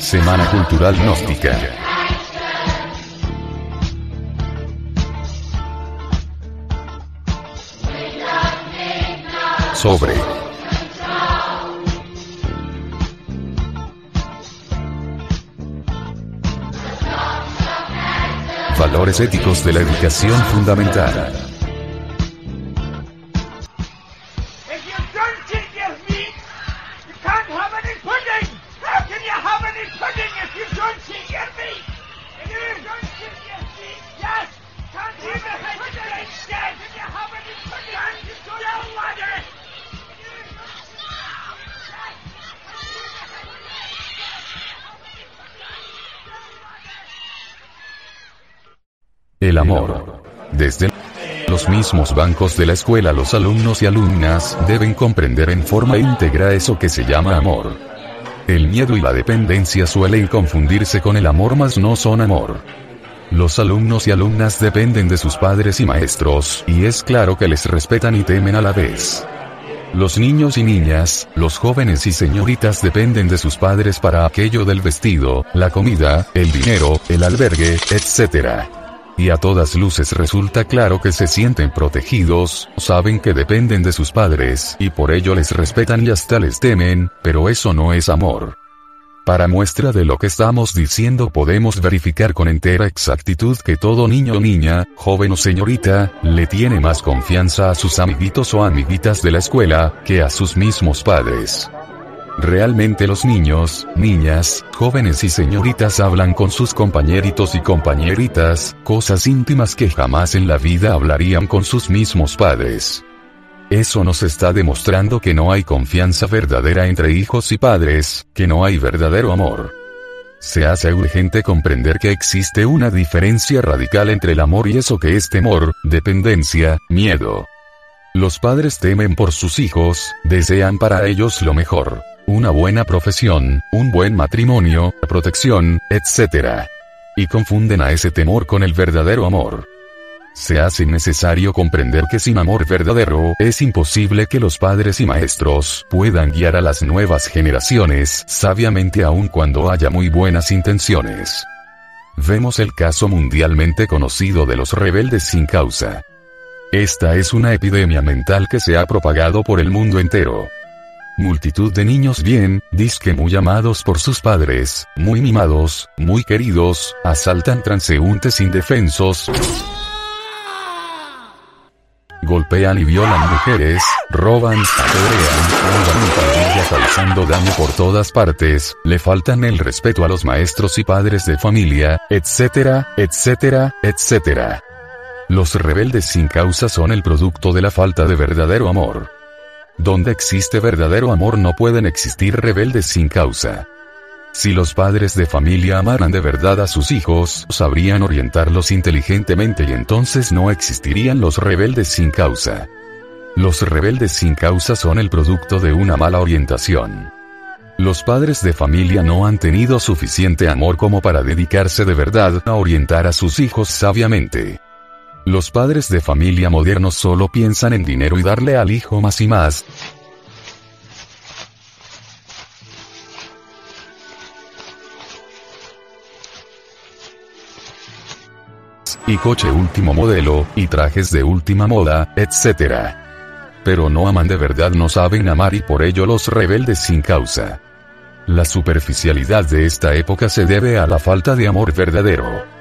Semana Cultural Gnóstica. Sobre. Valores éticos de la educación fundamental. El amor. Desde los mismos bancos de la escuela los alumnos y alumnas deben comprender en forma íntegra eso que se llama amor. El miedo y la dependencia suelen confundirse con el amor mas no son amor. Los alumnos y alumnas dependen de sus padres y maestros, y es claro que les respetan y temen a la vez. Los niños y niñas, los jóvenes y señoritas dependen de sus padres para aquello del vestido, la comida, el dinero, el albergue, etc. Y a todas luces resulta claro que se sienten protegidos, saben que dependen de sus padres, y por ello les respetan y hasta les temen, pero eso no es amor. Para muestra de lo que estamos diciendo podemos verificar con entera exactitud que todo niño o niña, joven o señorita, le tiene más confianza a sus amiguitos o amiguitas de la escuela, que a sus mismos padres. Realmente los niños, niñas, jóvenes y señoritas hablan con sus compañeritos y compañeritas, cosas íntimas que jamás en la vida hablarían con sus mismos padres. Eso nos está demostrando que no hay confianza verdadera entre hijos y padres, que no hay verdadero amor. Se hace urgente comprender que existe una diferencia radical entre el amor y eso que es temor, dependencia, miedo. Los padres temen por sus hijos, desean para ellos lo mejor, una buena profesión, un buen matrimonio, protección, etc. Y confunden a ese temor con el verdadero amor. Se hace necesario comprender que sin amor verdadero es imposible que los padres y maestros puedan guiar a las nuevas generaciones sabiamente aun cuando haya muy buenas intenciones. Vemos el caso mundialmente conocido de los rebeldes sin causa. Esta es una epidemia mental que se ha propagado por el mundo entero. Multitud de niños bien, disque muy amados por sus padres, muy mimados, muy queridos, asaltan transeúntes indefensos, golpean y violan mujeres, roban, pandilla causando daño por todas partes, le faltan el respeto a los maestros y padres de familia, etcétera, etcétera, etcétera. Los rebeldes sin causa son el producto de la falta de verdadero amor. Donde existe verdadero amor no pueden existir rebeldes sin causa. Si los padres de familia amaran de verdad a sus hijos, sabrían orientarlos inteligentemente y entonces no existirían los rebeldes sin causa. Los rebeldes sin causa son el producto de una mala orientación. Los padres de familia no han tenido suficiente amor como para dedicarse de verdad a orientar a sus hijos sabiamente. Los padres de familia modernos solo piensan en dinero y darle al hijo más y más, y coche último modelo, y trajes de última moda, etc. Pero no aman de verdad, no saben amar y por ello los rebeldes sin causa. La superficialidad de esta época se debe a la falta de amor verdadero.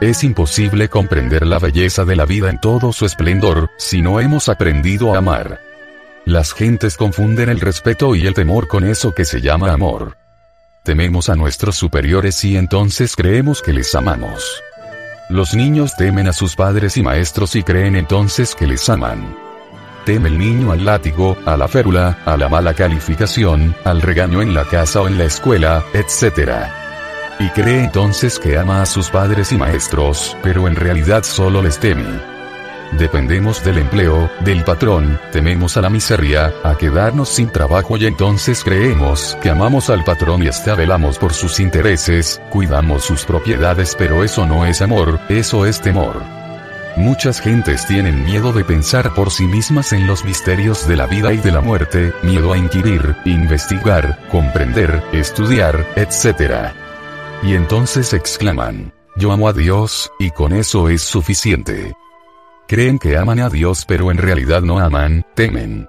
Es imposible comprender la belleza de la vida en todo su esplendor, si no hemos aprendido a amar. Las gentes confunden el respeto y el temor con eso que se llama amor. Tememos a nuestros superiores y entonces creemos que les amamos. Los niños temen a sus padres y maestros y creen entonces que les aman. Teme el niño al látigo, a la férula, a la mala calificación, al regaño en la casa o en la escuela, etc. Y cree entonces que ama a sus padres y maestros, pero en realidad solo les teme. Dependemos del empleo, del patrón, tememos a la miseria, a quedarnos sin trabajo y entonces creemos que amamos al patrón y hasta velamos por sus intereses, cuidamos sus propiedades pero eso no es amor, eso es temor. Muchas gentes tienen miedo de pensar por sí mismas en los misterios de la vida y de la muerte, miedo a inquirir, investigar, comprender, estudiar, etc. Y entonces exclaman, yo amo a Dios, y con eso es suficiente. Creen que aman a Dios pero en realidad no aman, temen.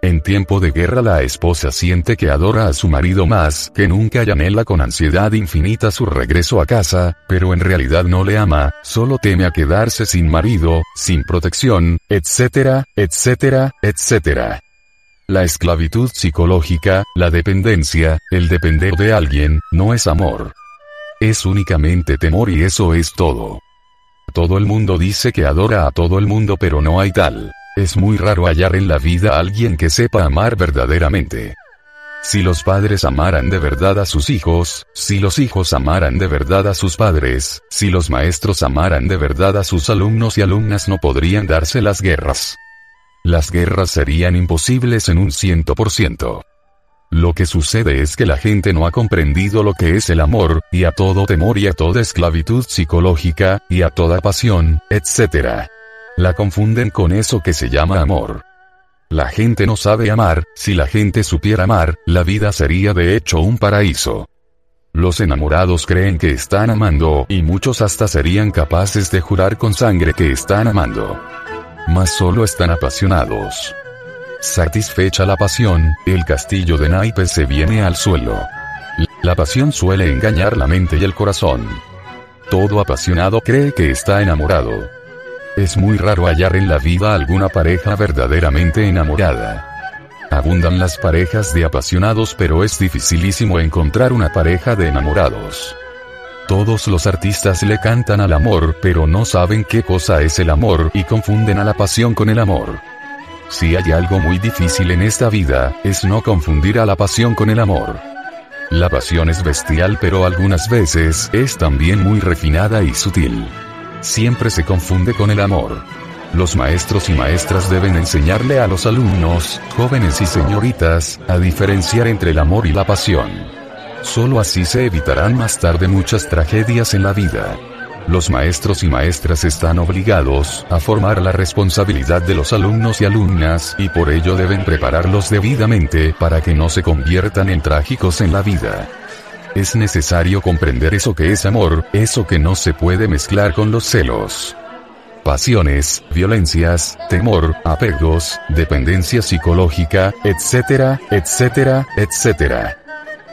En tiempo de guerra la esposa siente que adora a su marido más que nunca y anhela con ansiedad infinita su regreso a casa, pero en realidad no le ama, solo teme a quedarse sin marido, sin protección, etcétera, etcétera, etcétera. La esclavitud psicológica, la dependencia, el depender de alguien, no es amor. Es únicamente temor y eso es todo. Todo el mundo dice que adora a todo el mundo pero no hay tal. Es muy raro hallar en la vida a alguien que sepa amar verdaderamente. Si los padres amaran de verdad a sus hijos, si los hijos amaran de verdad a sus padres, si los maestros amaran de verdad a sus alumnos y alumnas no podrían darse las guerras. Las guerras serían imposibles en un ciento por ciento. Lo que sucede es que la gente no ha comprendido lo que es el amor, y a todo temor y a toda esclavitud psicológica, y a toda pasión, etc. La confunden con eso que se llama amor. La gente no sabe amar, si la gente supiera amar, la vida sería de hecho un paraíso. Los enamorados creen que están amando, y muchos hasta serían capaces de jurar con sangre que están amando. Mas solo están apasionados. Satisfecha la pasión, el castillo de naipes se viene al suelo. La pasión suele engañar la mente y el corazón. Todo apasionado cree que está enamorado. Es muy raro hallar en la vida alguna pareja verdaderamente enamorada. Abundan las parejas de apasionados pero es dificilísimo encontrar una pareja de enamorados. Todos los artistas le cantan al amor pero no saben qué cosa es el amor y confunden a la pasión con el amor. Si hay algo muy difícil en esta vida, es no confundir a la pasión con el amor. La pasión es bestial pero algunas veces es también muy refinada y sutil siempre se confunde con el amor. Los maestros y maestras deben enseñarle a los alumnos, jóvenes y señoritas, a diferenciar entre el amor y la pasión. Solo así se evitarán más tarde muchas tragedias en la vida. Los maestros y maestras están obligados a formar la responsabilidad de los alumnos y alumnas y por ello deben prepararlos debidamente para que no se conviertan en trágicos en la vida. Es necesario comprender eso que es amor, eso que no se puede mezclar con los celos. Pasiones, violencias, temor, apegos, dependencia psicológica, etcétera, etcétera, etcétera.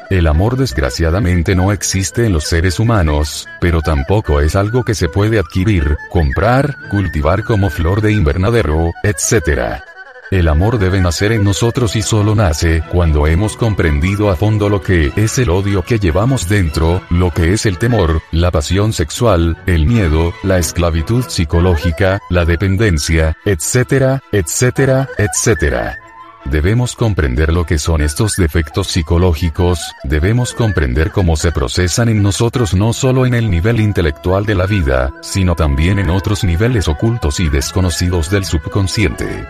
El amor desgraciadamente no existe en los seres humanos, pero tampoco es algo que se puede adquirir, comprar, cultivar como flor de invernadero, etcétera. El amor debe nacer en nosotros y solo nace cuando hemos comprendido a fondo lo que es el odio que llevamos dentro, lo que es el temor, la pasión sexual, el miedo, la esclavitud psicológica, la dependencia, etcétera, etcétera, etcétera. Debemos comprender lo que son estos defectos psicológicos, debemos comprender cómo se procesan en nosotros no solo en el nivel intelectual de la vida, sino también en otros niveles ocultos y desconocidos del subconsciente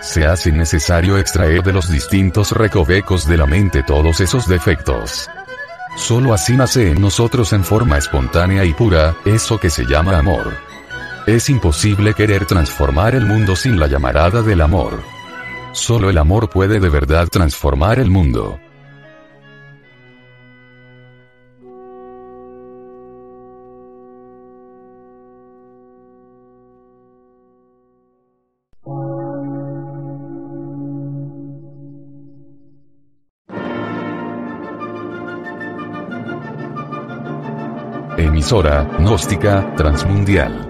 se hace necesario extraer de los distintos recovecos de la mente todos esos defectos. Solo así nace en nosotros en forma espontánea y pura, eso que se llama amor. Es imposible querer transformar el mundo sin la llamarada del amor. Solo el amor puede de verdad transformar el mundo. Emisora, gnóstica, transmundial.